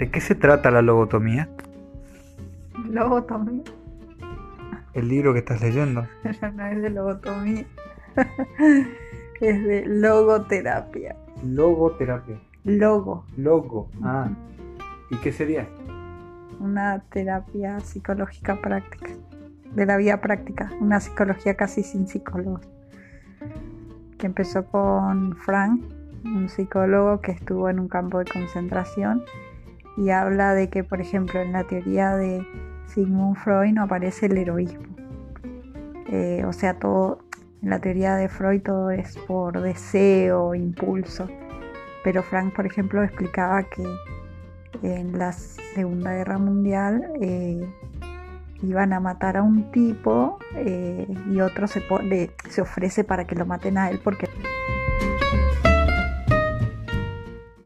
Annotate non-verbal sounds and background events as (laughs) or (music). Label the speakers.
Speaker 1: ¿De qué se trata la lobotomía?
Speaker 2: Lobotomía.
Speaker 1: El libro que estás leyendo. (laughs)
Speaker 2: no es de lobotomía. (laughs) es de logoterapia.
Speaker 1: Logoterapia.
Speaker 2: Logo.
Speaker 1: Logo. Ah. ¿Y qué sería?
Speaker 2: Una terapia psicológica práctica. De la vida práctica. Una psicología casi sin psicólogos. Que empezó con Frank, un psicólogo que estuvo en un campo de concentración y habla de que, por ejemplo, en la teoría de Sigmund Freud no aparece el heroísmo. Eh, o sea, todo, en la teoría de Freud todo es por deseo, impulso. Pero Frank, por ejemplo, explicaba que en la Segunda Guerra Mundial eh, iban a matar a un tipo eh, y otro se, se ofrece para que lo maten a él porque